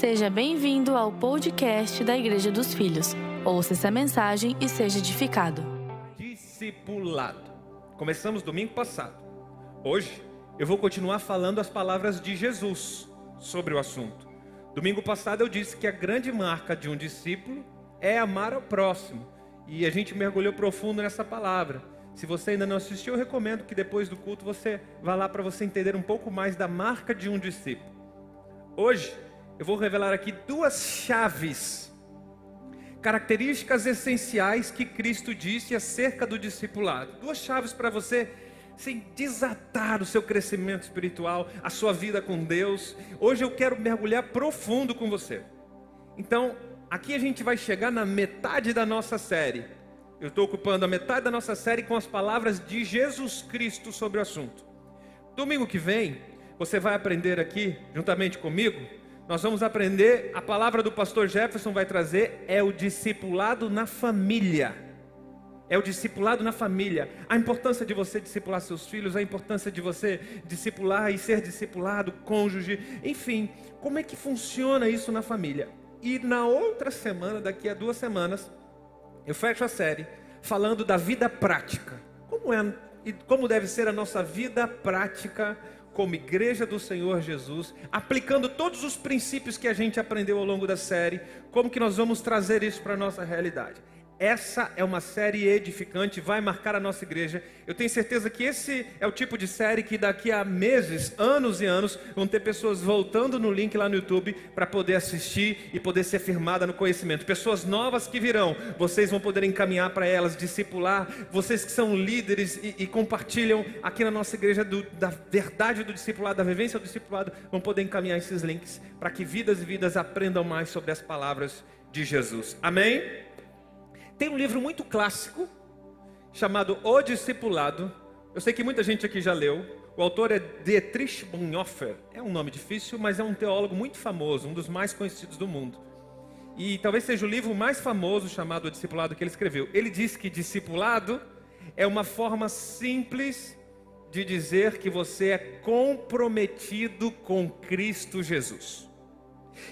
Seja bem-vindo ao podcast da Igreja dos Filhos. Ouça essa mensagem e seja edificado. Discipulado. Começamos domingo passado. Hoje eu vou continuar falando as palavras de Jesus sobre o assunto. Domingo passado eu disse que a grande marca de um discípulo é amar ao próximo. E a gente mergulhou profundo nessa palavra. Se você ainda não assistiu, eu recomendo que depois do culto você vá lá para você entender um pouco mais da marca de um discípulo. Hoje eu vou revelar aqui duas chaves, características essenciais que Cristo disse acerca do discipulado. Duas chaves para você sem desatar o seu crescimento espiritual, a sua vida com Deus. Hoje eu quero mergulhar profundo com você. Então, aqui a gente vai chegar na metade da nossa série. Eu estou ocupando a metade da nossa série com as palavras de Jesus Cristo sobre o assunto. Domingo que vem, você vai aprender aqui, juntamente comigo, nós vamos aprender, a palavra do pastor Jefferson vai trazer, é o discipulado na família. É o discipulado na família. A importância de você discipular seus filhos, a importância de você discipular e ser discipulado, cônjuge, enfim, como é que funciona isso na família? E na outra semana, daqui a duas semanas, eu fecho a série falando da vida prática. Como é e como deve ser a nossa vida prática como igreja do Senhor Jesus, aplicando todos os princípios que a gente aprendeu ao longo da série, como que nós vamos trazer isso para a nossa realidade. Essa é uma série edificante, vai marcar a nossa igreja. Eu tenho certeza que esse é o tipo de série que daqui a meses, anos e anos, vão ter pessoas voltando no link lá no YouTube para poder assistir e poder ser firmada no conhecimento. Pessoas novas que virão, vocês vão poder encaminhar para elas, discipular. Vocês que são líderes e, e compartilham aqui na nossa igreja do, da verdade do discipulado, da vivência do discipulado, vão poder encaminhar esses links para que vidas e vidas aprendam mais sobre as palavras de Jesus. Amém? Tem um livro muito clássico chamado O Discipulado. Eu sei que muita gente aqui já leu. O autor é Dietrich Bonhoeffer. É um nome difícil, mas é um teólogo muito famoso, um dos mais conhecidos do mundo. E talvez seja o livro mais famoso chamado O Discipulado que ele escreveu. Ele diz que discipulado é uma forma simples de dizer que você é comprometido com Cristo Jesus.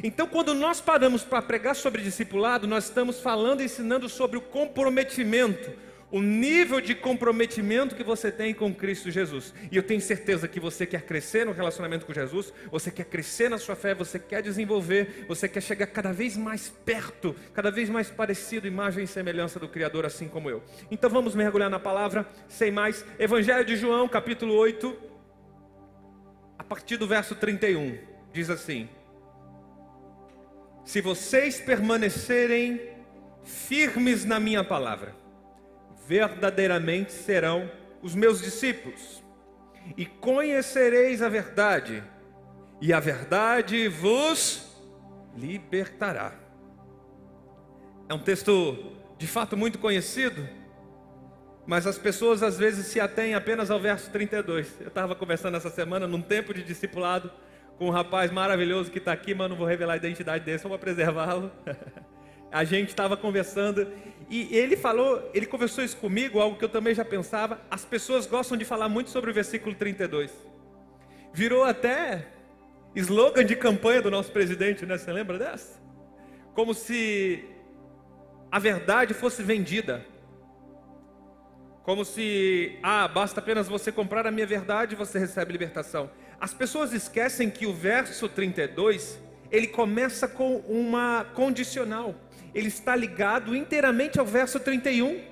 Então, quando nós paramos para pregar sobre discipulado, nós estamos falando e ensinando sobre o comprometimento, o nível de comprometimento que você tem com Cristo Jesus. E eu tenho certeza que você quer crescer no relacionamento com Jesus, você quer crescer na sua fé, você quer desenvolver, você quer chegar cada vez mais perto, cada vez mais parecido, imagem e semelhança do Criador, assim como eu. Então vamos mergulhar na palavra, sem mais. Evangelho de João, capítulo 8, a partir do verso 31, diz assim. Se vocês permanecerem firmes na minha palavra, verdadeiramente serão os meus discípulos, e conhecereis a verdade, e a verdade vos libertará. É um texto de fato muito conhecido, mas as pessoas às vezes se atêm apenas ao verso 32. Eu estava conversando essa semana num tempo de discipulado com um rapaz maravilhoso que está aqui, mas não vou revelar a identidade dele, só para preservá-lo. a gente estava conversando e ele falou, ele conversou isso comigo, algo que eu também já pensava. As pessoas gostam de falar muito sobre o versículo 32. Virou até slogan de campanha do nosso presidente, né? Você lembra dessa? Como se a verdade fosse vendida. Como se, ah, basta apenas você comprar a minha verdade e você recebe libertação. As pessoas esquecem que o verso 32, ele começa com uma condicional. Ele está ligado inteiramente ao verso 31.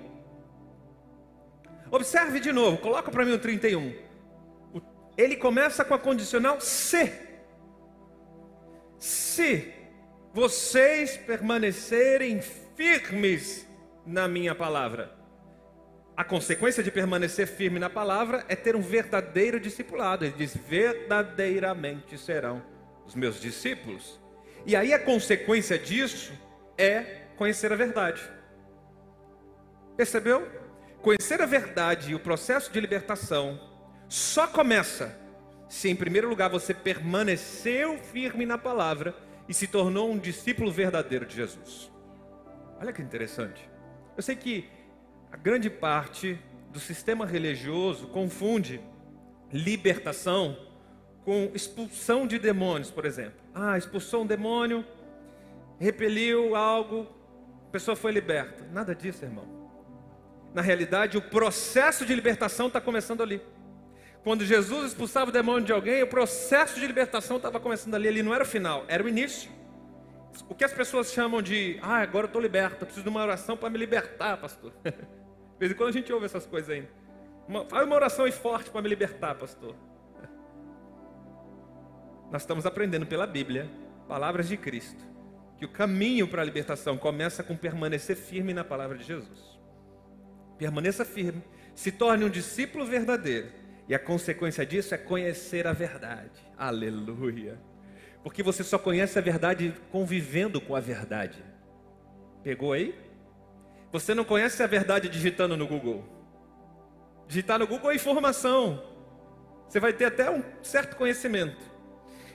Observe de novo, coloca para mim o 31. Ele começa com a condicional se. Se vocês permanecerem firmes na minha palavra. A consequência de permanecer firme na palavra é ter um verdadeiro discipulado. Ele diz: verdadeiramente serão os meus discípulos. E aí a consequência disso é conhecer a verdade. Percebeu? Conhecer a verdade e o processo de libertação só começa se, em primeiro lugar, você permaneceu firme na palavra e se tornou um discípulo verdadeiro de Jesus. Olha que interessante. Eu sei que a grande parte do sistema religioso confunde libertação com expulsão de demônios, por exemplo. Ah, expulsou um demônio, repeliu algo, a pessoa foi liberta. Nada disso, irmão. Na realidade, o processo de libertação está começando ali. Quando Jesus expulsava o demônio de alguém, o processo de libertação estava começando ali. Ele não era o final, era o início. O que as pessoas chamam de, ah, agora eu estou liberto, preciso de uma oração para me libertar, pastor. De vez em quando a gente ouve essas coisas ainda. Uma, faz uma oração aí forte para me libertar, pastor. Nós estamos aprendendo pela Bíblia, palavras de Cristo, que o caminho para a libertação começa com permanecer firme na palavra de Jesus. Permaneça firme, se torne um discípulo verdadeiro, e a consequência disso é conhecer a verdade. Aleluia. Porque você só conhece a verdade convivendo com a verdade. Pegou aí? Você não conhece a verdade digitando no Google. Digitar no Google é informação. Você vai ter até um certo conhecimento.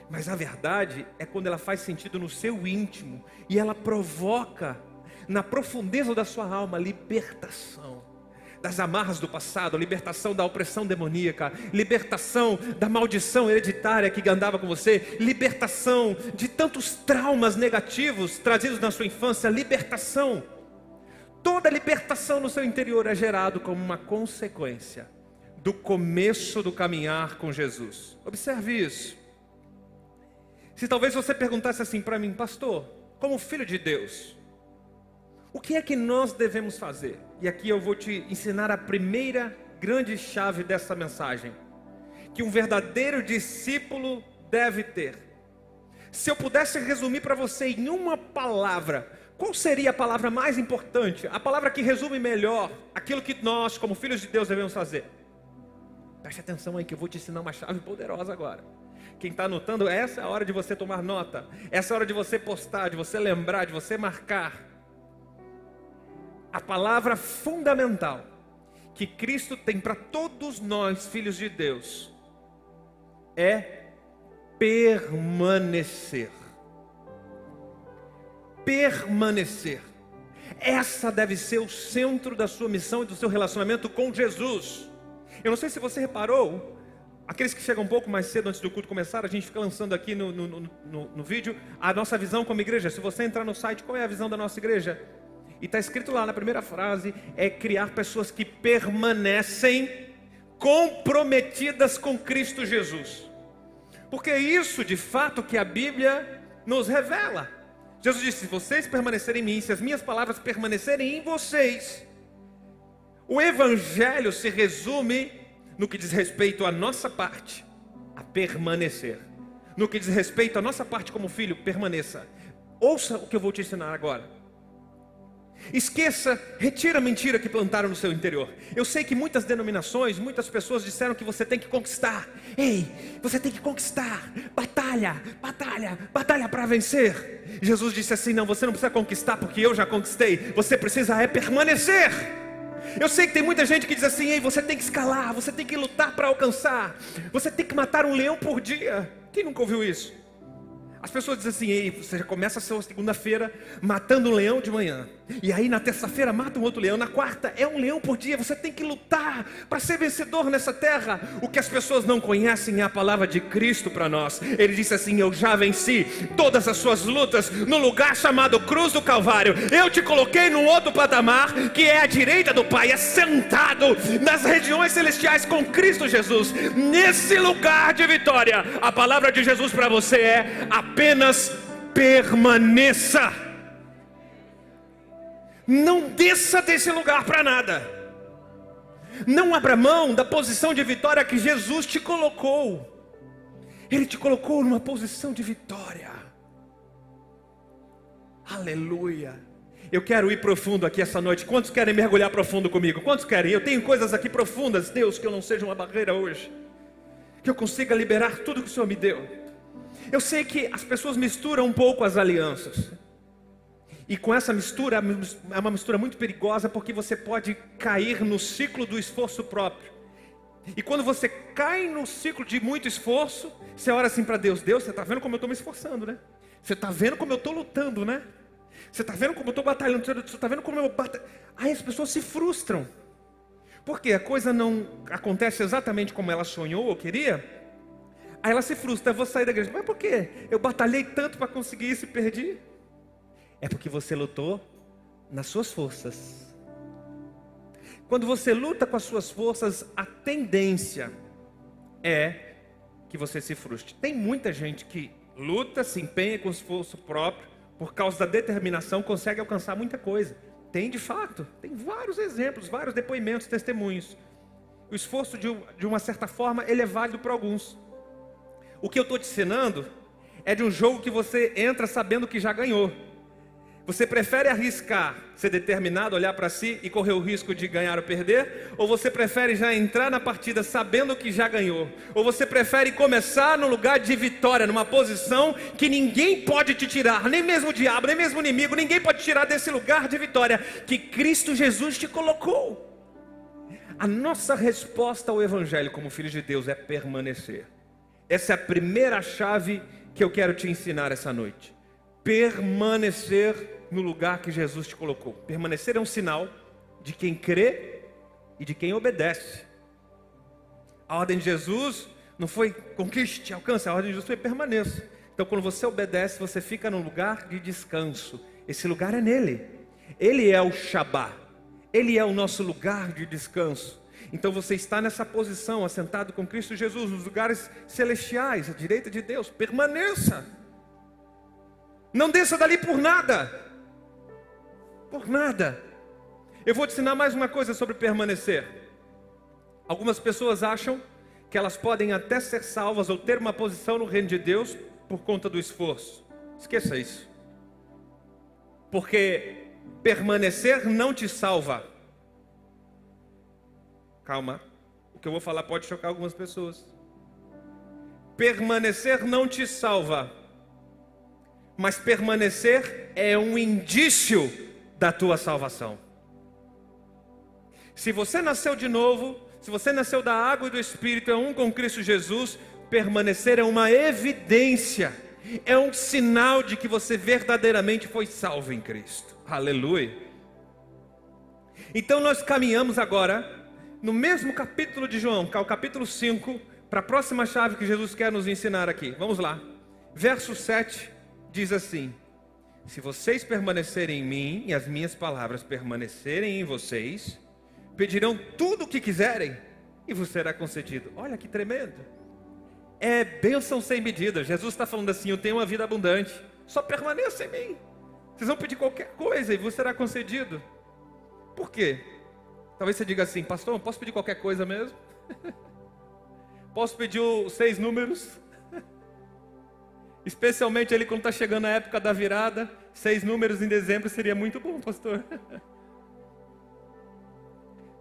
Mas a verdade é quando ela faz sentido no seu íntimo e ela provoca na profundeza da sua alma libertação das amarras do passado, libertação da opressão demoníaca, libertação da maldição hereditária que andava com você, libertação de tantos traumas negativos trazidos na sua infância, libertação. Toda libertação no seu interior é gerado como uma consequência do começo do caminhar com Jesus. Observe isso. Se talvez você perguntasse assim para mim, pastor, como filho de Deus, o que é que nós devemos fazer? E aqui eu vou te ensinar a primeira grande chave dessa mensagem, que um verdadeiro discípulo deve ter. Se eu pudesse resumir para você em uma palavra, qual seria a palavra mais importante? A palavra que resume melhor aquilo que nós, como filhos de Deus, devemos fazer. Preste atenção aí que eu vou te ensinar uma chave poderosa agora. Quem está anotando, essa é a hora de você tomar nota. Essa é a hora de você postar, de você lembrar, de você marcar. A palavra fundamental que Cristo tem para todos nós, filhos de Deus, é permanecer. Permanecer. Essa deve ser o centro da sua missão e do seu relacionamento com Jesus. Eu não sei se você reparou, Aqueles que chegam um pouco mais cedo antes do culto começar, a gente fica lançando aqui no, no, no, no, vídeo a nossa visão como igreja. Se você entrar no site, qual é a visão da nossa igreja? E está escrito lá na primeira frase: é criar pessoas que permanecem comprometidas com Cristo Jesus. Porque é isso de fato que a Bíblia nos revela. Jesus disse: se vocês permanecerem em mim, se as minhas palavras permanecerem em vocês, o Evangelho se resume no que diz respeito à nossa parte, a permanecer. No que diz respeito à nossa parte como filho, permaneça. Ouça o que eu vou te ensinar agora. Esqueça, retira a mentira que plantaram no seu interior. Eu sei que muitas denominações, muitas pessoas disseram que você tem que conquistar. Ei, você tem que conquistar. Batalha, batalha, batalha para vencer. Jesus disse assim: Não, você não precisa conquistar porque eu já conquistei. Você precisa é permanecer. Eu sei que tem muita gente que diz assim: Ei, você tem que escalar, você tem que lutar para alcançar, você tem que matar um leão por dia. Quem nunca ouviu isso? As pessoas dizem assim: Ei, você já começa a sua segunda-feira matando um leão de manhã. E aí na terça-feira mata um outro leão. Na quarta é um leão por dia. Você tem que lutar para ser vencedor nessa terra. O que as pessoas não conhecem é a palavra de Cristo para nós. Ele disse assim: Eu já venci todas as suas lutas no lugar chamado Cruz do Calvário. Eu te coloquei num outro patamar que é a direita do Pai, é sentado nas regiões celestiais com Cristo Jesus. Nesse lugar de vitória, a palavra de Jesus para você é apenas permaneça. Não desça desse lugar para nada. Não abra mão da posição de vitória que Jesus te colocou. Ele te colocou numa posição de vitória. Aleluia. Eu quero ir profundo aqui essa noite. Quantos querem mergulhar profundo comigo? Quantos querem? Eu tenho coisas aqui profundas, Deus, que eu não seja uma barreira hoje. Que eu consiga liberar tudo que o Senhor me deu. Eu sei que as pessoas misturam um pouco as alianças. E com essa mistura, é uma mistura muito perigosa porque você pode cair no ciclo do esforço próprio. E quando você cai no ciclo de muito esforço, você ora assim para Deus: Deus, você está vendo como eu estou me esforçando, né? Você está vendo como eu estou lutando, né? Você está vendo como eu estou batalhando? Você está vendo como eu batalho? Aí as pessoas se frustram. Porque a coisa não acontece exatamente como ela sonhou ou queria. Aí ela se frustra, eu vou sair da igreja. Mas por quê? Eu batalhei tanto para conseguir isso e perdi. É porque você lutou nas suas forças. Quando você luta com as suas forças, a tendência é que você se frustre. Tem muita gente que luta, se empenha com esforço próprio, por causa da determinação, consegue alcançar muita coisa. Tem de fato, tem vários exemplos, vários depoimentos, testemunhos. O esforço, de, de uma certa forma, ele é válido para alguns. O que eu estou te ensinando é de um jogo que você entra sabendo que já ganhou. Você prefere arriscar ser determinado, olhar para si e correr o risco de ganhar ou perder? Ou você prefere já entrar na partida sabendo que já ganhou? Ou você prefere começar no lugar de vitória, numa posição que ninguém pode te tirar, nem mesmo o diabo, nem mesmo o inimigo, ninguém pode tirar desse lugar de vitória que Cristo Jesus te colocou? A nossa resposta ao Evangelho como filhos de Deus é permanecer. Essa é a primeira chave que eu quero te ensinar essa noite. Permanecer no lugar que Jesus te colocou. Permanecer é um sinal de quem crê e de quem obedece. A ordem de Jesus não foi conquiste, alcance, a ordem de Jesus foi permaneça. Então, quando você obedece, você fica num lugar de descanso. Esse lugar é nele. Ele é o Shabá. Ele é o nosso lugar de descanso. Então você está nessa posição, assentado com Cristo Jesus, nos lugares celestiais, à direita de Deus. Permaneça. Não desça dali por nada. Por nada. Eu vou te ensinar mais uma coisa sobre permanecer. Algumas pessoas acham que elas podem até ser salvas ou ter uma posição no reino de Deus por conta do esforço. Esqueça isso. Porque permanecer não te salva. Calma. O que eu vou falar pode chocar algumas pessoas. Permanecer não te salva. Mas permanecer é um indício da tua salvação. Se você nasceu de novo, se você nasceu da água e do Espírito, é um com Cristo Jesus, permanecer é uma evidência, é um sinal de que você verdadeiramente foi salvo em Cristo. Aleluia. Então nós caminhamos agora no mesmo capítulo de João, que é o capítulo 5, para a próxima chave que Jesus quer nos ensinar aqui. Vamos lá. Verso 7 diz assim: se vocês permanecerem em mim e as minhas palavras permanecerem em vocês, pedirão tudo o que quiserem e vos será concedido. Olha que tremendo. É bênção sem medida. Jesus está falando assim: Eu tenho uma vida abundante, só permaneça em mim. Vocês vão pedir qualquer coisa e vos será concedido. Por quê? Talvez você diga assim, pastor, posso pedir qualquer coisa mesmo? posso pedir os seis números? Especialmente ele quando está chegando a época da virada, seis números em dezembro seria muito bom, pastor.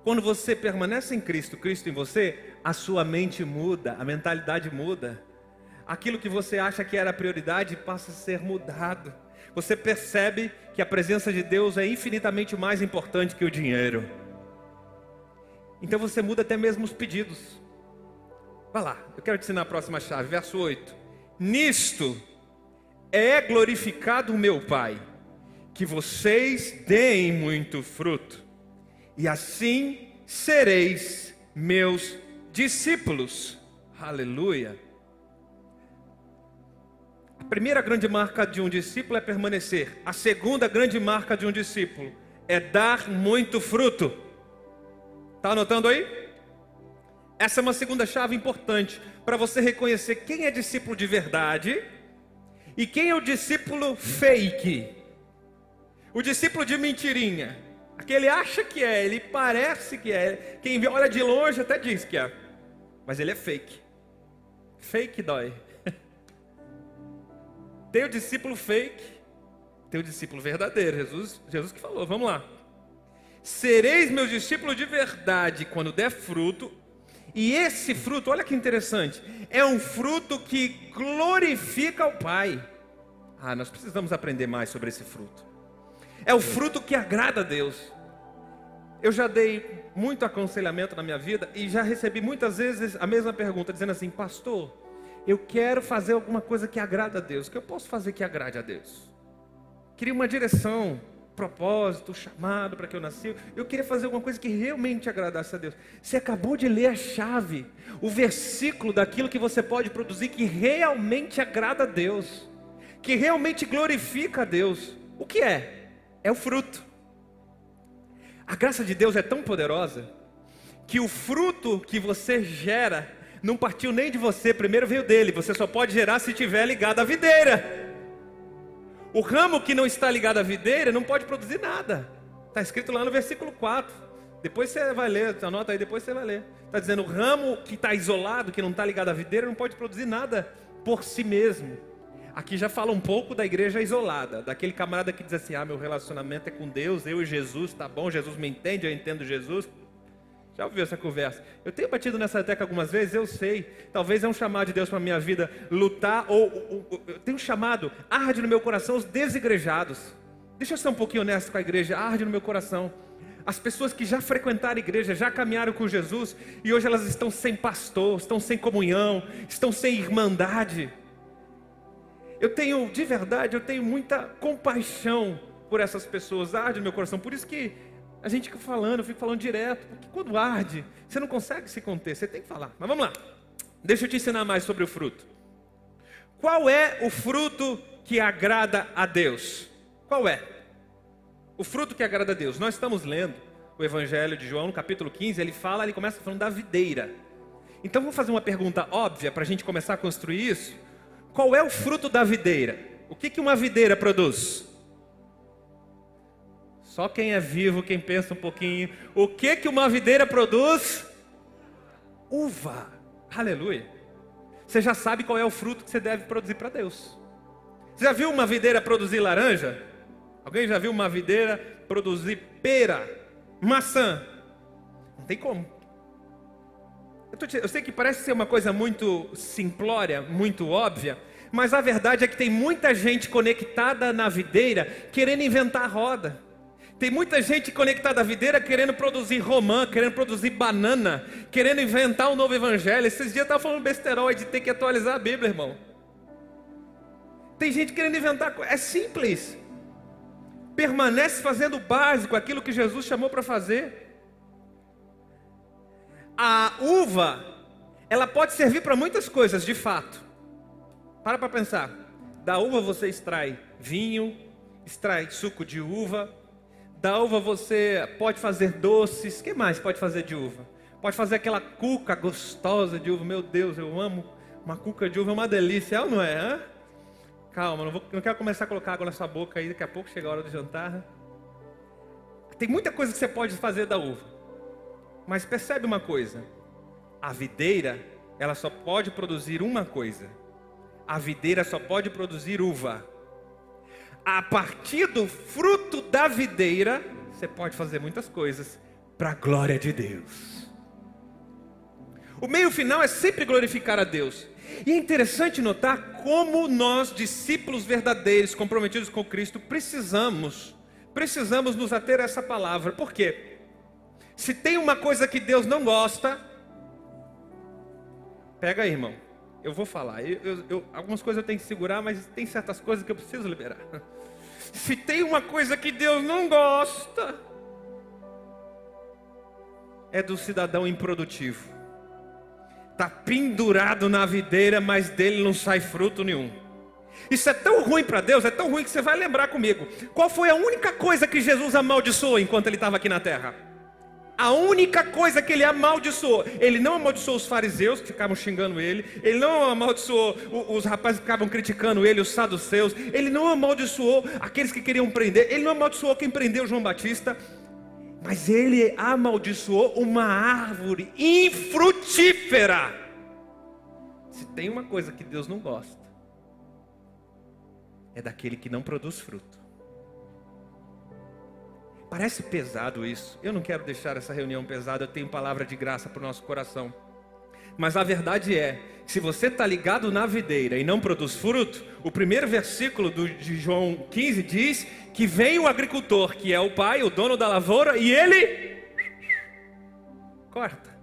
Quando você permanece em Cristo, Cristo em você, a sua mente muda, a mentalidade muda. Aquilo que você acha que era prioridade passa a ser mudado. Você percebe que a presença de Deus é infinitamente mais importante que o dinheiro. Então você muda até mesmo os pedidos. Vai lá, eu quero te ensinar a próxima chave, verso 8. Nisto é glorificado o meu Pai, que vocês deem muito fruto, e assim sereis meus discípulos. Aleluia. A primeira grande marca de um discípulo é permanecer. A segunda grande marca de um discípulo é dar muito fruto. Está anotando aí? Essa é uma segunda chave importante para você reconhecer quem é discípulo de verdade e quem é o discípulo fake. O discípulo de mentirinha. Aquele acha que é, ele parece que é. Quem olha de longe até diz que é. Mas ele é fake. Fake dói. Tem o discípulo fake, tem o discípulo verdadeiro. Jesus, Jesus que falou, vamos lá. Sereis meus discípulos de verdade quando der fruto e esse fruto, olha que interessante, é um fruto que glorifica o Pai. Ah, nós precisamos aprender mais sobre esse fruto. É o fruto que agrada a Deus. Eu já dei muito aconselhamento na minha vida e já recebi muitas vezes a mesma pergunta, dizendo assim: Pastor, eu quero fazer alguma coisa que agrada a Deus. O que eu posso fazer que agrade a Deus? Queria uma direção. Propósito, chamado para que eu nasci. Eu queria fazer alguma coisa que realmente agradasse a Deus. Você acabou de ler a chave, o versículo daquilo que você pode produzir que realmente agrada a Deus, que realmente glorifica a Deus. O que é? É o fruto. A graça de Deus é tão poderosa que o fruto que você gera não partiu nem de você, primeiro veio dele. Você só pode gerar se estiver ligado à videira. O ramo que não está ligado à videira não pode produzir nada. Está escrito lá no versículo 4. Depois você vai ler, anota aí, depois você vai ler. Está dizendo: o ramo que está isolado, que não está ligado à videira, não pode produzir nada por si mesmo. Aqui já fala um pouco da igreja isolada, daquele camarada que diz assim: ah, meu relacionamento é com Deus, eu e Jesus, tá bom, Jesus me entende, eu entendo Jesus. Já ouviu essa conversa? Eu tenho batido nessa tecla algumas vezes, eu sei. Talvez é um chamado de Deus para a minha vida lutar, ou, ou, ou eu tenho um chamado, arde no meu coração os desigrejados. Deixa eu ser um pouquinho honesto com a igreja, arde no meu coração. As pessoas que já frequentaram a igreja, já caminharam com Jesus e hoje elas estão sem pastor, estão sem comunhão, estão sem irmandade. Eu tenho, de verdade, eu tenho muita compaixão por essas pessoas, arde no meu coração. Por isso que a gente fica falando, eu fico falando direto, porque quando arde, você não consegue se conter, você tem que falar. Mas vamos lá, deixa eu te ensinar mais sobre o fruto. Qual é o fruto que agrada a Deus? Qual é? O fruto que agrada a Deus. Nós estamos lendo o Evangelho de João, no capítulo 15, ele fala, ele começa falando da videira. Então vou fazer uma pergunta óbvia para a gente começar a construir isso. Qual é o fruto da videira? O que, que uma videira produz? Só quem é vivo, quem pensa um pouquinho. O que que uma videira produz? Uva. Aleluia. Você já sabe qual é o fruto que você deve produzir para Deus. Você já viu uma videira produzir laranja? Alguém já viu uma videira produzir pera, maçã? Não tem como. Eu, te... eu sei que parece ser uma coisa muito simplória, muito óbvia, mas a verdade é que tem muita gente conectada na videira querendo inventar roda. Tem muita gente conectada à videira querendo produzir romã, querendo produzir banana, querendo inventar um novo evangelho. Esses dias eu estava falando besterol de ter que atualizar a Bíblia, irmão. Tem gente querendo inventar, é simples. Permanece fazendo o básico, aquilo que Jesus chamou para fazer. A uva, ela pode servir para muitas coisas, de fato. Para para pensar. Da uva você extrai vinho, extrai suco de uva, da uva você pode fazer doces. Que mais pode fazer de uva? Pode fazer aquela cuca gostosa de uva. Meu Deus, eu amo uma cuca de uva, é uma delícia, é ou não é? Calma, não, vou, não quero começar a colocar água na sua boca aí, daqui a pouco chega a hora do jantar. Tem muita coisa que você pode fazer da uva. Mas percebe uma coisa: a videira, ela só pode produzir uma coisa. A videira só pode produzir uva a partir do fruto da videira, você pode fazer muitas coisas para a glória de Deus. O meio final é sempre glorificar a Deus. E é interessante notar como nós, discípulos verdadeiros, comprometidos com Cristo, precisamos, precisamos nos ater a essa palavra. Por quê? Se tem uma coisa que Deus não gosta, pega aí, irmão. Eu vou falar. Eu, eu, eu, algumas coisas eu tenho que segurar, mas tem certas coisas que eu preciso liberar. Se tem uma coisa que Deus não gosta, é do cidadão improdutivo. Está pendurado na videira, mas dele não sai fruto nenhum. Isso é tão ruim para Deus, é tão ruim que você vai lembrar comigo. Qual foi a única coisa que Jesus amaldiçoou enquanto ele estava aqui na terra? A única coisa que ele amaldiçoou, ele não amaldiçoou os fariseus que ficavam xingando ele, ele não amaldiçoou os rapazes que ficavam criticando ele, os saduceus, ele não amaldiçoou aqueles que queriam prender, ele não amaldiçoou quem prendeu João Batista, mas ele amaldiçoou uma árvore infrutífera. Se tem uma coisa que Deus não gosta, é daquele que não produz fruto. Parece pesado isso. Eu não quero deixar essa reunião pesada. Eu tenho palavra de graça para o nosso coração. Mas a verdade é, se você está ligado na videira e não produz fruto, o primeiro versículo do, de João 15 diz que vem o agricultor, que é o pai, o dono da lavoura, e ele corta,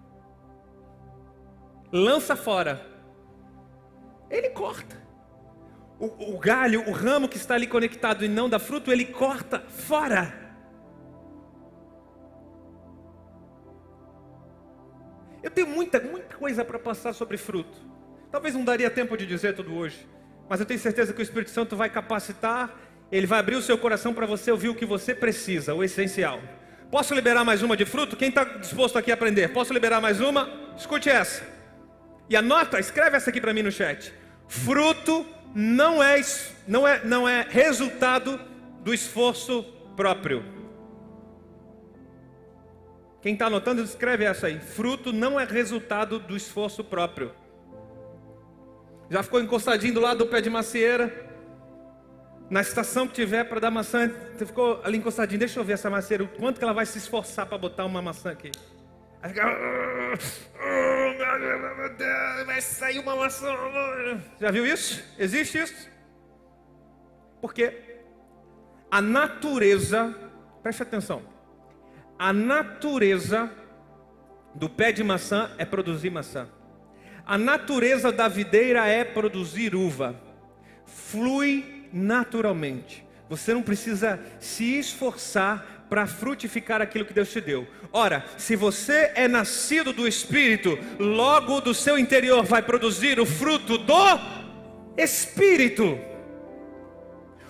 lança fora. Ele corta. o, o galho, o ramo que está ali conectado e não dá fruto, ele corta fora. Eu tenho muita, muita coisa para passar sobre fruto. Talvez não daria tempo de dizer tudo hoje, mas eu tenho certeza que o Espírito Santo vai capacitar, ele vai abrir o seu coração para você ouvir o que você precisa, o essencial. Posso liberar mais uma de fruto? Quem está disposto aqui a aprender? Posso liberar mais uma? Escute essa. E anota, escreve essa aqui para mim no chat. Fruto não é, não é, não é resultado do esforço próprio. Quem está anotando, escreve essa aí. Fruto não é resultado do esforço próprio. Já ficou encostadinho do lado do pé de macieira? Na estação que tiver para dar maçã, você ficou ali encostadinho. Deixa eu ver essa macieira, o quanto que ela vai se esforçar para botar uma maçã aqui. Vai sair uma maçã. Já viu isso? Existe isso? Porque a natureza, preste atenção, a natureza do pé de maçã é produzir maçã. A natureza da videira é produzir uva. Flui naturalmente. Você não precisa se esforçar para frutificar aquilo que Deus te deu. Ora, se você é nascido do Espírito, logo do seu interior vai produzir o fruto do Espírito.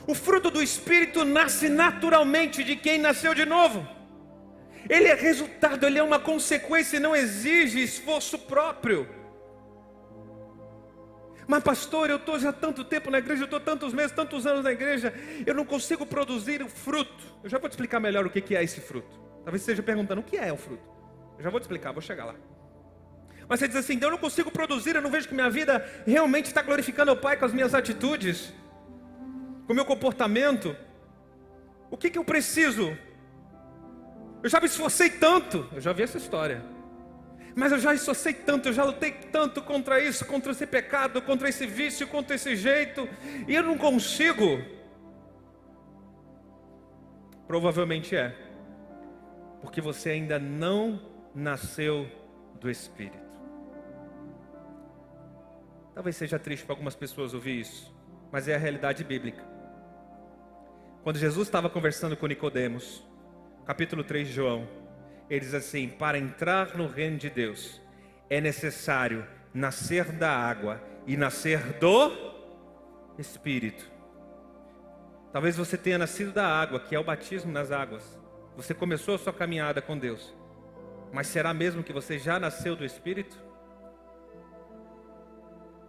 O fruto do Espírito nasce naturalmente de quem nasceu de novo. Ele é resultado, ele é uma consequência e não exige esforço próprio. Mas, pastor, eu estou já tanto tempo na igreja, eu estou tantos meses, tantos anos na igreja, eu não consigo produzir o fruto. Eu já vou te explicar melhor o que é esse fruto. Talvez você esteja perguntando o que é o fruto. Eu já vou te explicar, vou chegar lá. Mas você diz assim: eu não consigo produzir, eu não vejo que minha vida realmente está glorificando o Pai com as minhas atitudes, com o meu comportamento. O que, que eu preciso eu já me esforcei tanto, eu já vi essa história. Mas eu já esforcei tanto, eu já lutei tanto contra isso, contra esse pecado, contra esse vício, contra esse jeito, e eu não consigo. Provavelmente é, porque você ainda não nasceu do Espírito. Talvez seja triste para algumas pessoas ouvir isso, mas é a realidade bíblica. Quando Jesus estava conversando com Nicodemos, capítulo 3 de João, ele diz assim: Para entrar no reino de Deus é necessário nascer da água e nascer do Espírito. Talvez você tenha nascido da água, que é o batismo nas águas. Você começou a sua caminhada com Deus. Mas será mesmo que você já nasceu do Espírito?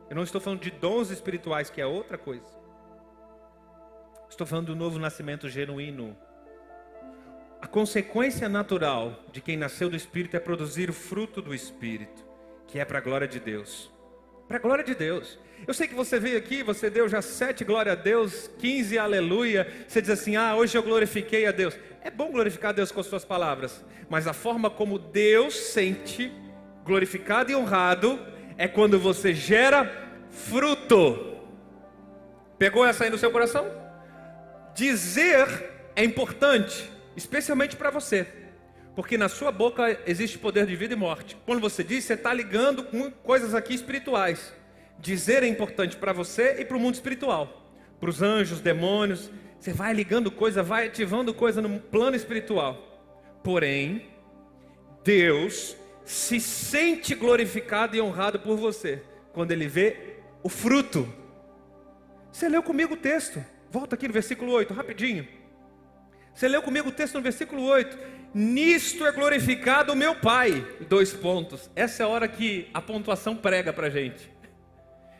Eu não estou falando de dons espirituais, que é outra coisa. Estou falando do novo nascimento genuíno. A consequência natural de quem nasceu do Espírito é produzir o fruto do Espírito, que é para a glória de Deus. Para a glória de Deus. Eu sei que você veio aqui, você deu já sete glória a Deus, quinze aleluia. Você diz assim: ah, hoje eu glorifiquei a Deus. É bom glorificar a Deus com as suas palavras, mas a forma como Deus sente glorificado e honrado é quando você gera fruto. Pegou essa aí no seu coração? Dizer é importante, especialmente para você, porque na sua boca existe poder de vida e morte. Quando você diz, você está ligando com coisas aqui espirituais. Dizer é importante para você e para o mundo espiritual, para os anjos, demônios. Você vai ligando coisa, vai ativando coisa no plano espiritual. Porém, Deus se sente glorificado e honrado por você quando Ele vê o fruto. Você leu comigo o texto. Volta aqui no versículo 8, rapidinho. Você leu comigo o texto no versículo 8. Nisto é glorificado o meu Pai. Dois pontos. Essa é a hora que a pontuação prega para gente.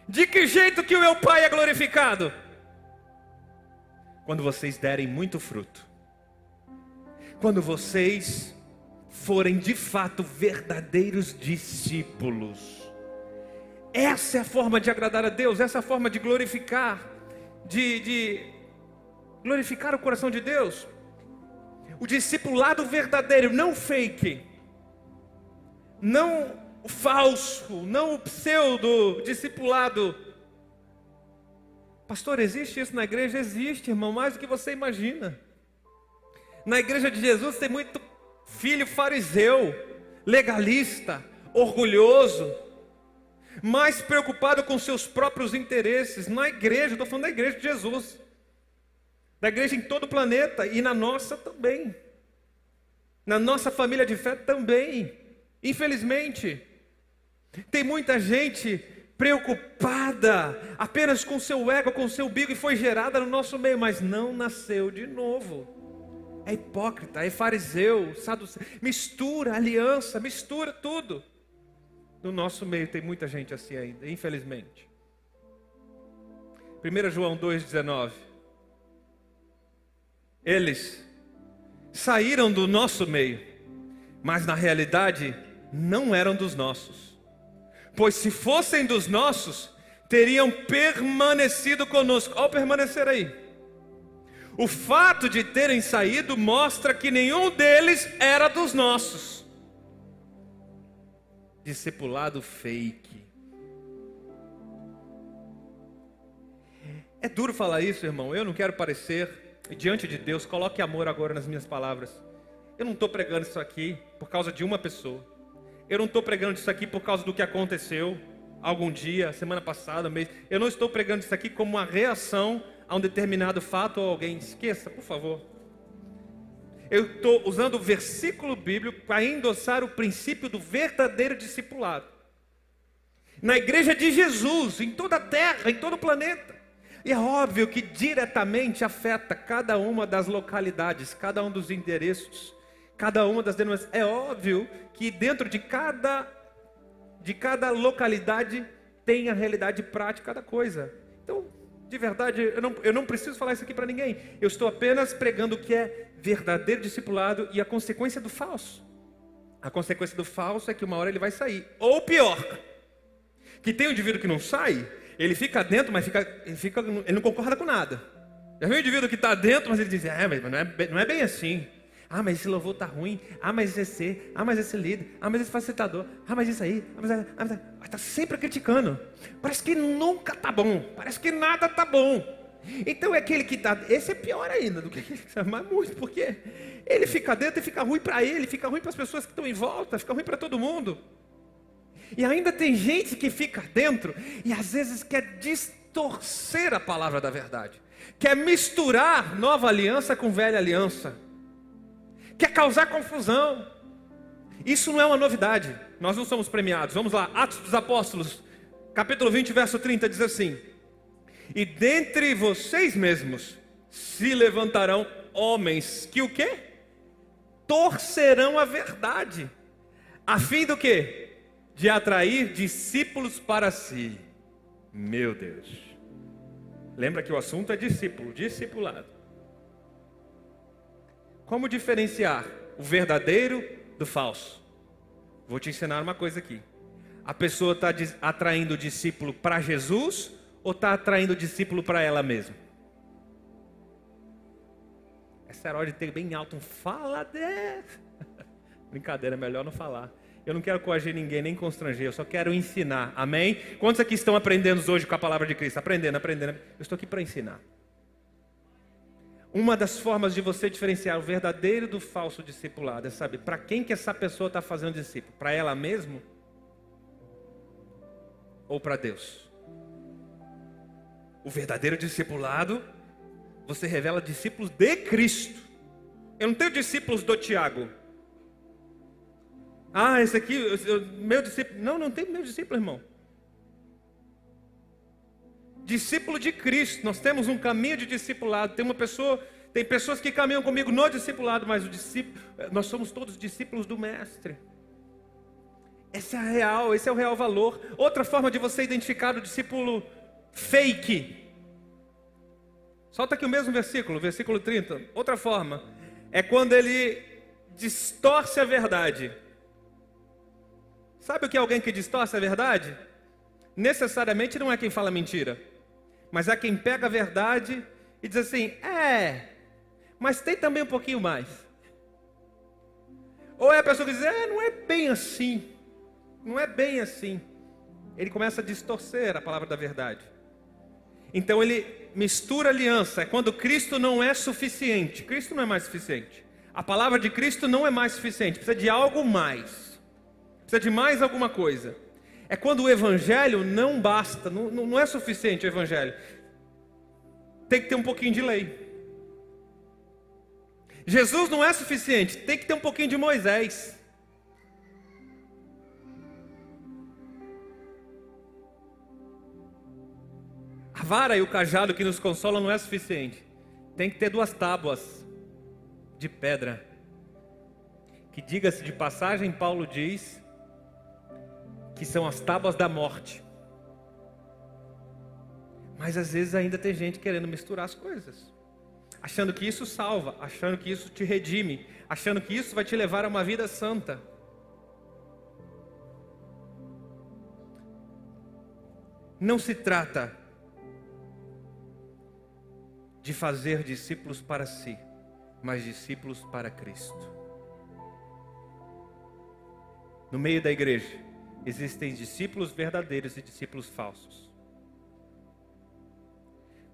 De que jeito que o meu Pai é glorificado? Quando vocês derem muito fruto. Quando vocês forem de fato verdadeiros discípulos. Essa é a forma de agradar a Deus, essa é a forma de glorificar, de, de glorificar o coração de Deus o discipulado verdadeiro, não fake, não o falso, não o pseudo discipulado. Pastor, existe isso na igreja? Existe, irmão, mais do que você imagina. Na igreja de Jesus tem muito filho fariseu, legalista, orgulhoso. mais preocupado com seus próprios interesses. Na igreja, estou falando da igreja de Jesus, da igreja em todo o planeta e na nossa também, na nossa família de fé também. Infelizmente, tem muita gente preocupada apenas com seu ego, com seu bigo e foi gerada no nosso meio, mas não nasceu de novo. É hipócrita, é fariseu, saduceu, mistura aliança, mistura tudo. No nosso meio tem muita gente assim ainda, infelizmente. 1 João 2,19. Eles saíram do nosso meio, mas na realidade não eram dos nossos. Pois se fossem dos nossos, teriam permanecido conosco. Ao permanecer aí. O fato de terem saído mostra que nenhum deles era dos nossos. Discipulado fake. É duro falar isso, irmão. Eu não quero parecer, diante de Deus, coloque amor agora nas minhas palavras. Eu não estou pregando isso aqui por causa de uma pessoa. Eu não estou pregando isso aqui por causa do que aconteceu algum dia, semana passada, mês. Eu não estou pregando isso aqui como uma reação a um determinado fato ou alguém. Esqueça, por favor. Eu estou usando o versículo bíblico para endossar o princípio do verdadeiro discipulado. Na igreja de Jesus, em toda a terra, em todo o planeta. E é óbvio que diretamente afeta cada uma das localidades, cada um dos endereços, cada uma das denominações. É óbvio que dentro de cada, de cada localidade tem a realidade prática da coisa. Então, de verdade, eu não, eu não preciso falar isso aqui para ninguém. Eu estou apenas pregando o que é verdadeiro discipulado e a consequência do falso. A consequência do falso é que uma hora ele vai sair. Ou pior, que tem um indivíduo que não sai, ele fica dentro, mas fica, ele, fica, ele não concorda com nada. Já viu um indivíduo que está dentro, mas ele diz, é, mas não é, não é bem assim. Ah, mas esse louvor tá ruim. Ah, mas esse Ah, mas esse líder. Ah, mas esse facilitador. Ah, mas isso aí. Ah, mas, ah, mas, tá sempre criticando. Parece que nunca tá bom. Parece que nada tá bom. Então é aquele que tá. Esse é pior ainda do que aquele que tá mais muito, porque ele fica dentro e fica ruim para ele, fica ruim para as pessoas que estão em volta, fica ruim para todo mundo. E ainda tem gente que fica dentro e às vezes quer distorcer a palavra da verdade, quer misturar nova aliança com velha aliança quer causar confusão. Isso não é uma novidade. Nós não somos premiados. Vamos lá, Atos dos Apóstolos, capítulo 20, verso 30 diz assim: E dentre vocês mesmos se levantarão homens que o quê? Torcerão a verdade, a fim do quê? De atrair discípulos para si. Meu Deus. Lembra que o assunto é discípulo, discipulado. Como diferenciar o verdadeiro do falso? Vou te ensinar uma coisa aqui. A pessoa está atraindo o discípulo para Jesus ou está atraindo o discípulo para ela mesma? Essa era hora de ter bem alto um fala de. Brincadeira, melhor não falar. Eu não quero coagir ninguém, nem constranger, eu só quero ensinar. Amém? Quantos aqui estão aprendendo hoje com a palavra de Cristo? Aprendendo, aprendendo. Eu estou aqui para ensinar. Uma das formas de você diferenciar o verdadeiro do falso discipulado é saber para quem que essa pessoa está fazendo discípulo. Para ela mesma? Ou para Deus? O verdadeiro discipulado, você revela discípulos de Cristo. Eu não tenho discípulos do Tiago. Ah, esse aqui, meu discípulo. Não, não tem meu discípulo, irmão. Discípulo de Cristo, nós temos um caminho de discipulado. Tem uma pessoa, tem pessoas que caminham comigo no discipulado, mas o discípulo, nós somos todos discípulos do Mestre. Esse é real, esse é o real valor. Outra forma de você identificar o discípulo fake. Solta aqui o mesmo versículo, versículo 30. Outra forma é quando ele distorce a verdade. Sabe o que é alguém que distorce a verdade? Necessariamente não é quem fala mentira mas há quem pega a verdade e diz assim: é, mas tem também um pouquinho mais. Ou é a pessoa que diz: é, não é bem assim, não é bem assim. Ele começa a distorcer a palavra da verdade. Então ele mistura aliança. É quando Cristo não é suficiente. Cristo não é mais suficiente. A palavra de Cristo não é mais suficiente. Precisa de algo mais. Precisa de mais alguma coisa. É quando o evangelho não basta, não, não é suficiente o evangelho. Tem que ter um pouquinho de lei. Jesus não é suficiente, tem que ter um pouquinho de Moisés. A vara e o cajado que nos consolam não é suficiente. Tem que ter duas tábuas de pedra. Que diga-se de passagem, Paulo diz que são as tábuas da morte. Mas às vezes ainda tem gente querendo misturar as coisas. Achando que isso salva, achando que isso te redime, achando que isso vai te levar a uma vida santa. Não se trata de fazer discípulos para si, mas discípulos para Cristo. No meio da igreja existem discípulos verdadeiros e discípulos falsos.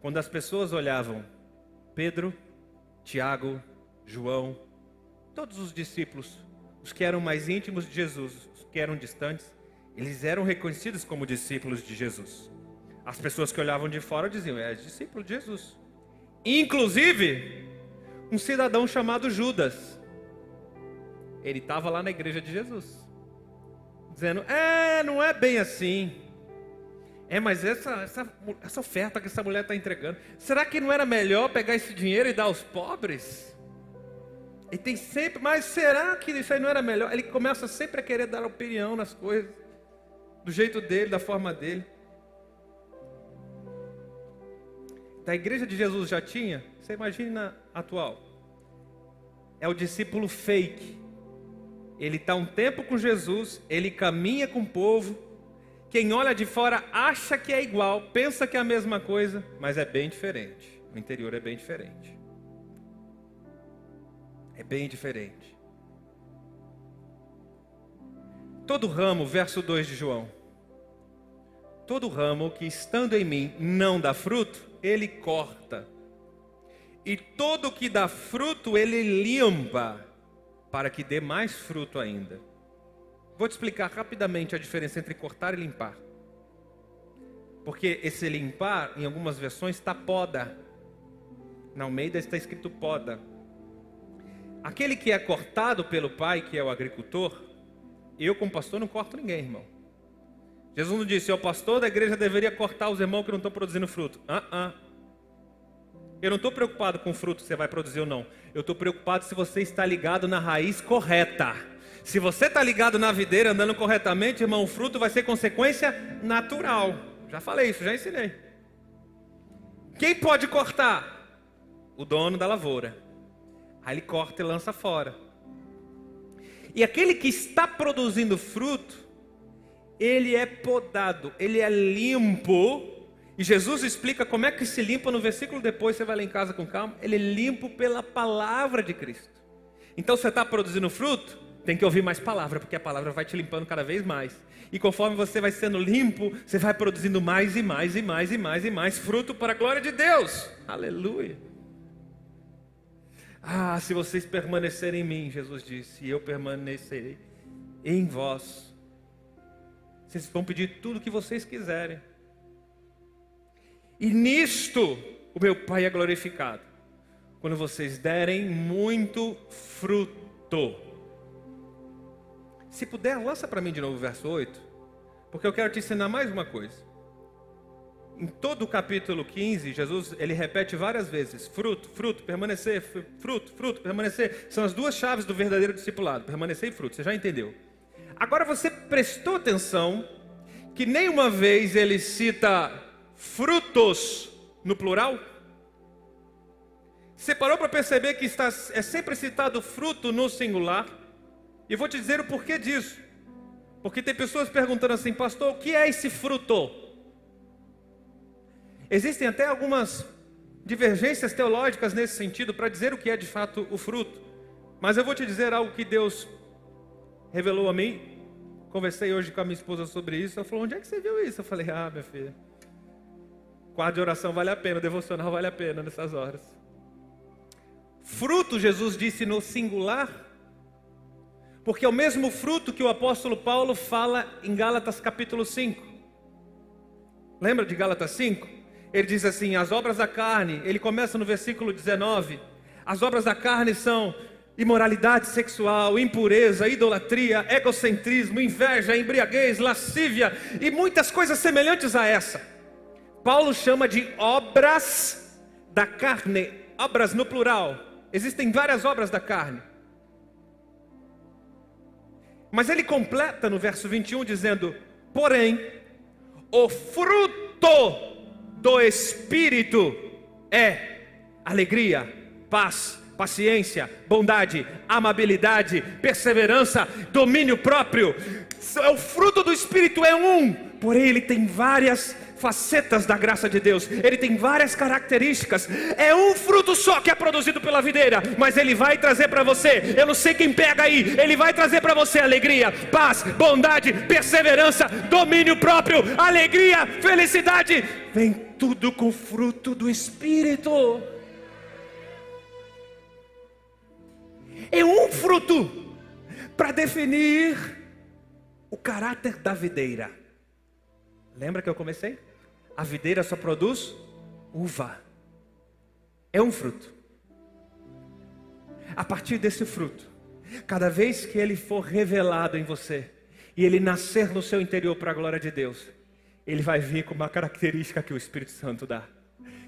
Quando as pessoas olhavam Pedro, Tiago, João, todos os discípulos, os que eram mais íntimos de Jesus, os que eram distantes, eles eram reconhecidos como discípulos de Jesus. As pessoas que olhavam de fora diziam: é discípulo de Jesus. Inclusive, um cidadão chamado Judas. Ele estava lá na igreja de Jesus, dizendo: É, não é bem assim. É, mas essa, essa, essa oferta que essa mulher está entregando, será que não era melhor pegar esse dinheiro e dar aos pobres? E tem sempre, mas será que isso aí não era melhor? Ele começa sempre a querer dar opinião nas coisas, do jeito dele, da forma dele. da igreja de Jesus já tinha, você imagine na atual. É o discípulo fake. Ele está um tempo com Jesus, ele caminha com o povo. Quem olha de fora acha que é igual, pensa que é a mesma coisa, mas é bem diferente. O interior é bem diferente. É bem diferente. Todo ramo, verso 2 de João. Todo ramo que estando em mim não dá fruto, ele corta. E todo que dá fruto, ele limpa, para que dê mais fruto ainda. Vou te explicar rapidamente a diferença entre cortar e limpar. Porque esse limpar, em algumas versões, está poda. Na Almeida está escrito poda. Aquele que é cortado pelo pai, que é o agricultor, eu, como pastor, não corto ninguém, irmão. Jesus não disse, o pastor da igreja deveria cortar os irmãos que não estão produzindo fruto. Ah, ah. Eu não estou preocupado com o fruto que você vai produzir ou não. Eu estou preocupado se você está ligado na raiz correta. Se você está ligado na videira andando corretamente, irmão, o fruto vai ser consequência natural. Já falei isso, já ensinei. Quem pode cortar? O dono da lavoura. Aí ele corta e lança fora. E aquele que está produzindo fruto, ele é podado, ele é limpo. E Jesus explica como é que se limpa no versículo depois, você vai lá em casa com calma. Ele é limpo pela palavra de Cristo. Então você está produzindo fruto, tem que ouvir mais palavra, porque a palavra vai te limpando cada vez mais. E conforme você vai sendo limpo, você vai produzindo mais e mais e mais e mais e mais fruto para a glória de Deus. Aleluia. Ah, se vocês permanecerem em mim, Jesus disse, e eu permanecerei em vós vocês vão pedir tudo o que vocês quiserem. E nisto o meu Pai é glorificado. Quando vocês derem muito fruto. Se puder, lança para mim de novo o verso 8. Porque eu quero te ensinar mais uma coisa. Em todo o capítulo 15, Jesus ele repete várias vezes: fruto, fruto, permanecer, fruto, fruto, permanecer. São as duas chaves do verdadeiro discipulado: permanecer e fruto. Você já entendeu? Agora você prestou atenção que nenhuma vez ele cita frutos no plural? Você parou para perceber que está, é sempre citado fruto no singular? E vou te dizer o porquê disso. Porque tem pessoas perguntando assim, pastor, o que é esse fruto? Existem até algumas divergências teológicas nesse sentido para dizer o que é de fato o fruto. Mas eu vou te dizer algo que Deus revelou a mim. Conversei hoje com a minha esposa sobre isso. Ela falou: Onde é que você viu isso? Eu falei: Ah, minha filha. Quarto de oração vale a pena, devocional vale a pena nessas horas. Fruto, Jesus disse no singular, Porque é o mesmo fruto que o apóstolo Paulo fala em Gálatas capítulo 5. Lembra de Gálatas 5? Ele diz assim: as obras da carne, ele começa no versículo 19. As obras da carne são imoralidade sexual, impureza, idolatria, egocentrismo, inveja, embriaguez, lascívia e muitas coisas semelhantes a essa. Paulo chama de obras da carne, obras no plural. Existem várias obras da carne. Mas ele completa no verso 21 dizendo: Porém, o fruto do Espírito é alegria, paz, paciência, bondade, amabilidade, perseverança, domínio próprio. O fruto do Espírito é um, porém ele tem várias facetas da graça de Deus, ele tem várias características. É um fruto só que é produzido pela videira, mas ele vai trazer para você. Eu não sei quem pega aí, ele vai trazer para você alegria, paz, bondade, perseverança, domínio próprio, alegria, felicidade. Vem tudo com fruto do Espírito. É um fruto para definir o caráter da videira. Lembra que eu comecei? A videira só produz uva. É um fruto. A partir desse fruto, cada vez que ele for revelado em você e ele nascer no seu interior para a glória de Deus, ele vai vir com uma característica que o Espírito Santo dá.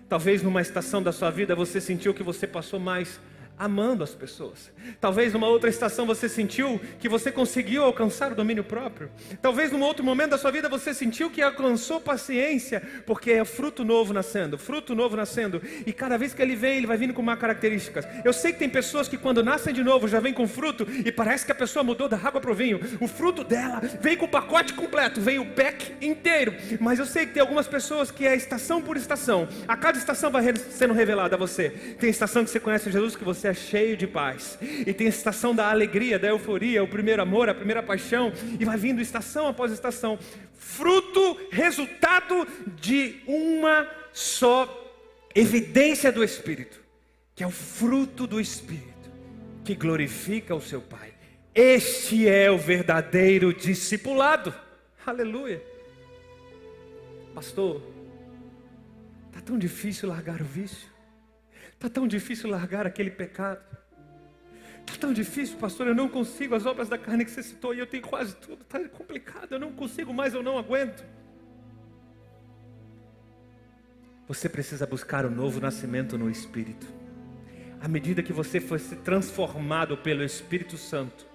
Talvez numa estação da sua vida você sentiu que você passou mais amando as pessoas. Talvez numa outra estação você sentiu que você conseguiu alcançar o domínio próprio. Talvez num outro momento da sua vida você sentiu que alcançou paciência, porque é fruto novo nascendo, fruto novo nascendo. E cada vez que ele vem, ele vai vindo com uma características. Eu sei que tem pessoas que quando nascem de novo já vem com fruto e parece que a pessoa mudou da água para o vinho. O fruto dela vem com o pacote completo, vem o pack inteiro. Mas eu sei que tem algumas pessoas que é estação por estação. A cada estação vai sendo revelada a você. Tem estação que você conhece Jesus que você é cheio de paz. E tem a estação da alegria, da euforia, o primeiro amor, a primeira paixão, e vai vindo estação após estação, fruto, resultado de uma só evidência do Espírito, que é o fruto do Espírito, que glorifica o seu Pai. Este é o verdadeiro discipulado. Aleluia. Pastor, está tão difícil largar o vício. Está tão difícil largar aquele pecado. Está tão difícil, pastor. Eu não consigo as obras da carne que você citou e eu tenho quase tudo. Está complicado. Eu não consigo mais, eu não aguento. Você precisa buscar o novo nascimento no Espírito. À medida que você for se transformado pelo Espírito Santo,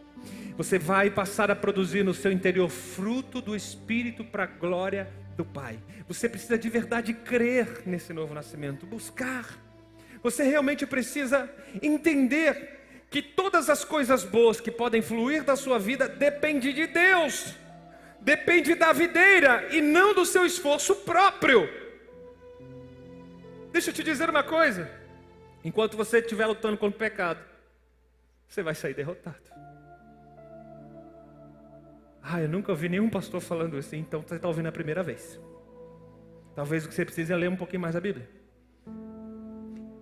você vai passar a produzir no seu interior fruto do Espírito para a glória do Pai. Você precisa de verdade crer nesse novo nascimento, buscar. Você realmente precisa entender que todas as coisas boas que podem fluir da sua vida depende de Deus. Depende da videira e não do seu esforço próprio. Deixa eu te dizer uma coisa. Enquanto você estiver lutando contra o pecado, você vai sair derrotado. Ah, eu nunca ouvi nenhum pastor falando isso, então você está ouvindo a primeira vez. Talvez o que você precise é ler um pouquinho mais a Bíblia.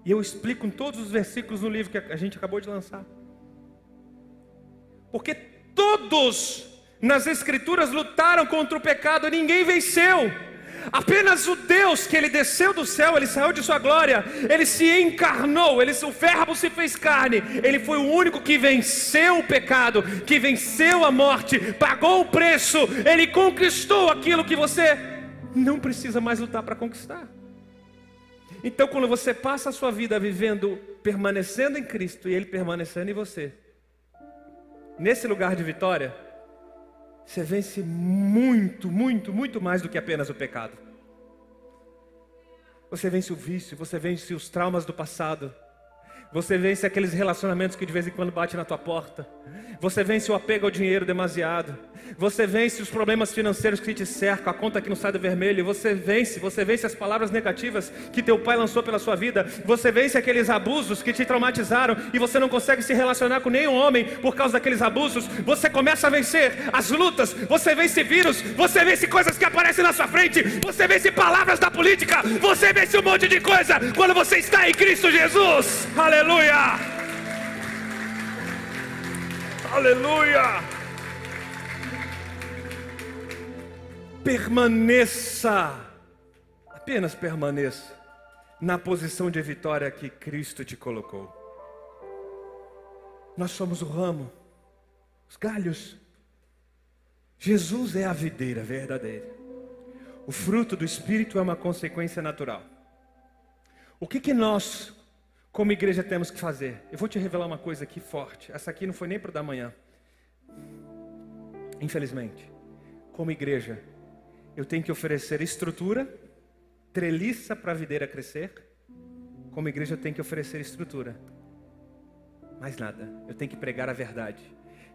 E eu explico em todos os versículos no livro que a gente acabou de lançar. Porque todos nas Escrituras lutaram contra o pecado ninguém venceu. Apenas o Deus que ele desceu do céu, ele saiu de sua glória, ele se encarnou, ele, o Verbo se fez carne. Ele foi o único que venceu o pecado, que venceu a morte, pagou o preço, ele conquistou aquilo que você não precisa mais lutar para conquistar. Então, quando você passa a sua vida vivendo, permanecendo em Cristo e Ele permanecendo em você, nesse lugar de vitória, você vence muito, muito, muito mais do que apenas o pecado. Você vence o vício, você vence os traumas do passado, você vence aqueles relacionamentos que de vez em quando bate na tua porta. Você vence o apego ao dinheiro demasiado. Você vence os problemas financeiros que te cercam, a conta que não sai do vermelho. Você vence, você vence as palavras negativas que teu pai lançou pela sua vida. Você vence aqueles abusos que te traumatizaram e você não consegue se relacionar com nenhum homem por causa daqueles abusos. Você começa a vencer as lutas. Você vence vírus. Você vence coisas que aparecem na sua frente. Você vence palavras da política. Você vence um monte de coisa quando você está em Cristo Jesus. Aleluia. Aleluia! Permaneça, apenas permaneça na posição de vitória que Cristo te colocou. Nós somos o ramo, os galhos. Jesus é a videira verdadeira. O fruto do Espírito é uma consequência natural. O que, que nós, como igreja, temos que fazer? Eu vou te revelar uma coisa aqui forte. Essa aqui não foi nem para da manhã. Infelizmente, como igreja, eu tenho que oferecer estrutura, treliça para a videira crescer. Como igreja, eu tenho que oferecer estrutura. Mais nada. Eu tenho que pregar a verdade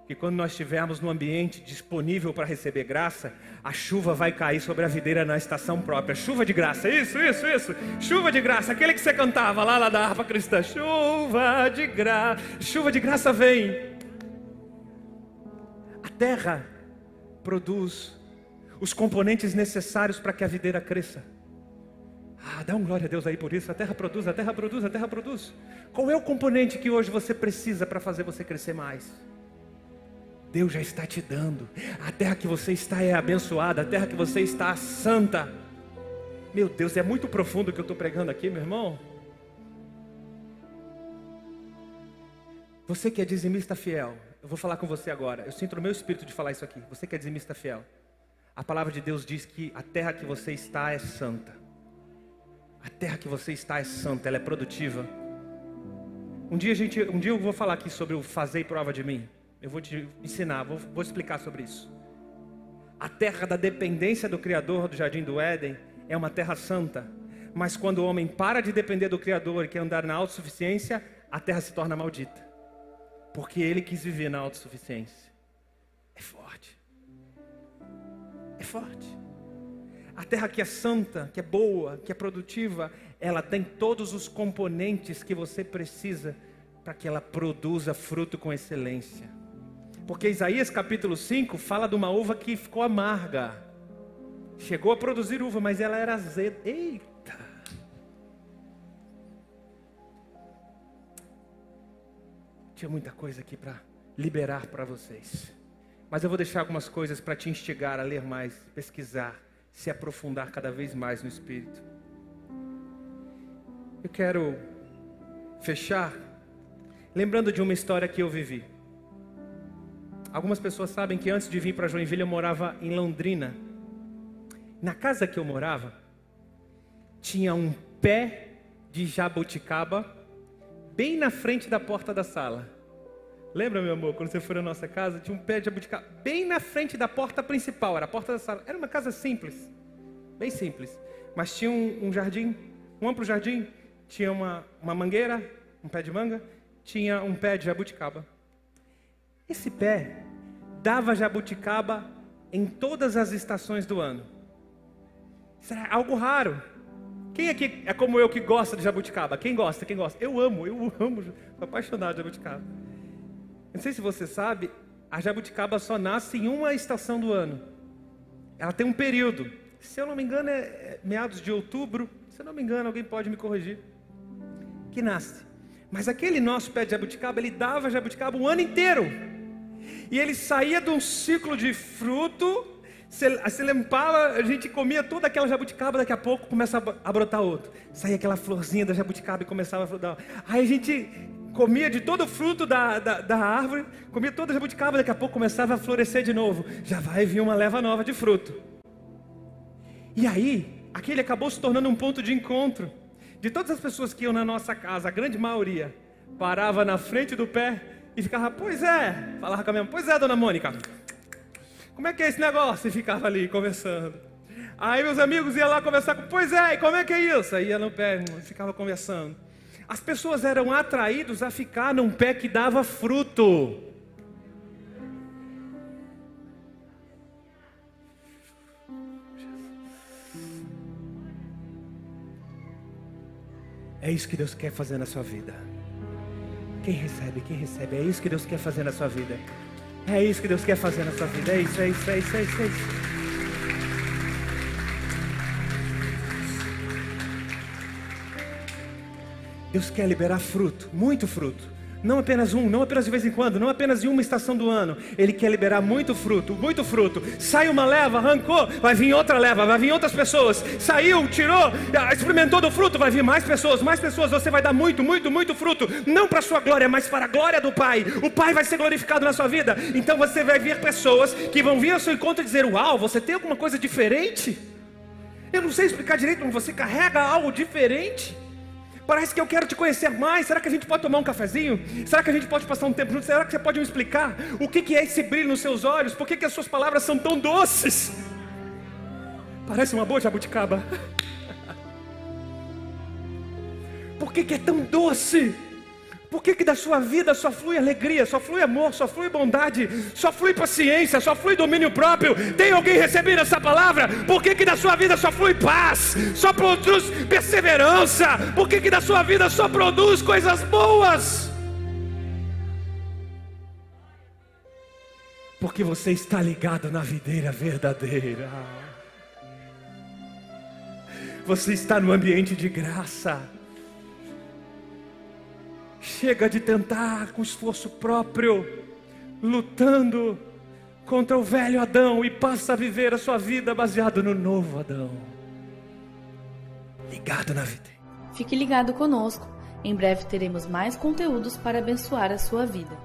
que quando nós estivermos no ambiente disponível para receber graça, a chuva vai cair sobre a videira na estação própria. Chuva de graça, isso, isso, isso. Chuva de graça, aquele que você cantava lá, lá da harpa cristã. Chuva de graça, chuva de graça vem. A terra produz os componentes necessários para que a videira cresça. Ah, dá um glória a Deus aí por isso. A terra produz, a terra produz, a terra produz. Qual é o componente que hoje você precisa para fazer você crescer mais? Deus já está te dando. A terra que você está é abençoada, a terra que você está é santa. Meu Deus, é muito profundo o que eu estou pregando aqui, meu irmão. Você que é dizimista fiel, eu vou falar com você agora. Eu sinto no meu espírito de falar isso aqui. Você que é dizimista fiel. A palavra de Deus diz que a terra que você está é santa. A terra que você está é santa, ela é produtiva. Um dia, gente, um dia eu vou falar aqui sobre o fazer prova de mim. Eu vou te ensinar, vou, vou explicar sobre isso. A terra da dependência do Criador do jardim do Éden é uma terra santa. Mas quando o homem para de depender do Criador e quer andar na autossuficiência, a terra se torna maldita. Porque ele quis viver na autossuficiência. É forte. É forte. A terra que é santa, que é boa, que é produtiva, ela tem todos os componentes que você precisa para que ela produza fruto com excelência. Porque Isaías capítulo 5 fala de uma uva que ficou amarga. Chegou a produzir uva, mas ela era azeda. Eita! Tinha muita coisa aqui para liberar para vocês. Mas eu vou deixar algumas coisas para te instigar a ler mais, pesquisar, se aprofundar cada vez mais no Espírito. Eu quero fechar lembrando de uma história que eu vivi. Algumas pessoas sabem que antes de vir para Joinville eu morava em Londrina. Na casa que eu morava, tinha um pé de jabuticaba bem na frente da porta da sala. Lembra, meu amor, quando você foi na nossa casa, tinha um pé de jabuticaba bem na frente da porta principal, era a porta da sala. Era uma casa simples, bem simples, mas tinha um, um jardim, um amplo jardim, tinha uma, uma mangueira, um pé de manga, tinha um pé de jabuticaba. Esse pé dava jabuticaba em todas as estações do ano. Isso era algo raro. Quem aqui é como eu que gosta de jabuticaba? Quem gosta? Quem gosta? Eu amo, eu amo, sou apaixonado de jabuticaba. Não sei se você sabe, a jabuticaba só nasce em uma estação do ano. Ela tem um período. Se eu não me engano, é, é meados de outubro. Se eu não me engano, alguém pode me corrigir. Que nasce. Mas aquele nosso pé de jabuticaba, ele dava jabuticaba o ano inteiro e ele saía de um ciclo de fruto, se, se limpava, a gente comia toda aquela jabuticaba, daqui a pouco começa a, a brotar outro. Saía aquela florzinha da jabuticaba e começava a brotar. Aí a gente comia de todo o fruto da, da, da, árvore, comia toda a jabuticaba, daqui a pouco começava a florescer de novo. Já vai vir uma leva nova de fruto. E aí, aquele acabou se tornando um ponto de encontro. De todas as pessoas que iam na nossa casa, a grande maioria parava na frente do pé e ficava, pois é, falava com a minha mãe, pois é, dona Mônica, como é que é esse negócio? E ficava ali conversando. Aí meus amigos iam lá conversar com, pois é, e como é que é isso? Aí ia no pé, ficava conversando. As pessoas eram atraídas a ficar num pé que dava fruto. É isso que Deus quer fazer na sua vida. Quem recebe, quem recebe. É isso que Deus quer fazer na sua vida. É isso que Deus quer fazer na sua vida. É isso, é isso, é isso, é isso. É isso. Deus quer liberar fruto, muito fruto. Não apenas um, não apenas de vez em quando, não apenas em uma estação do ano. Ele quer liberar muito fruto, muito fruto. Sai uma leva, arrancou, vai vir outra leva, vai vir outras pessoas. Saiu, tirou, ah, experimentou do fruto, vai vir mais pessoas, mais pessoas. Você vai dar muito, muito, muito fruto. Não para a sua glória, mas para a glória do Pai. O Pai vai ser glorificado na sua vida. Então você vai ver pessoas que vão vir ao seu encontro e dizer: Uau, você tem alguma coisa diferente? Eu não sei explicar direito, mas você carrega algo diferente. Parece que eu quero te conhecer mais. Será que a gente pode tomar um cafezinho? Será que a gente pode passar um tempo junto? Será que você pode me explicar o que, é esse brilho nos seus olhos? Por que, que as suas palavras são tão doces? Parece uma boa jabuticaba. Por que, que é tão doce? Por que, que da sua vida só flui alegria, só flui amor, só flui bondade, só flui paciência, só flui domínio próprio? Tem alguém recebendo essa palavra? Por que, que da sua vida só flui paz, só produz perseverança? Por que, que da sua vida só produz coisas boas? Porque você está ligado na videira verdadeira. Você está no ambiente de graça. Chega de tentar com esforço próprio, lutando contra o velho Adão e passa a viver a sua vida baseado no novo Adão. Ligado na vida. Fique ligado conosco. Em breve teremos mais conteúdos para abençoar a sua vida.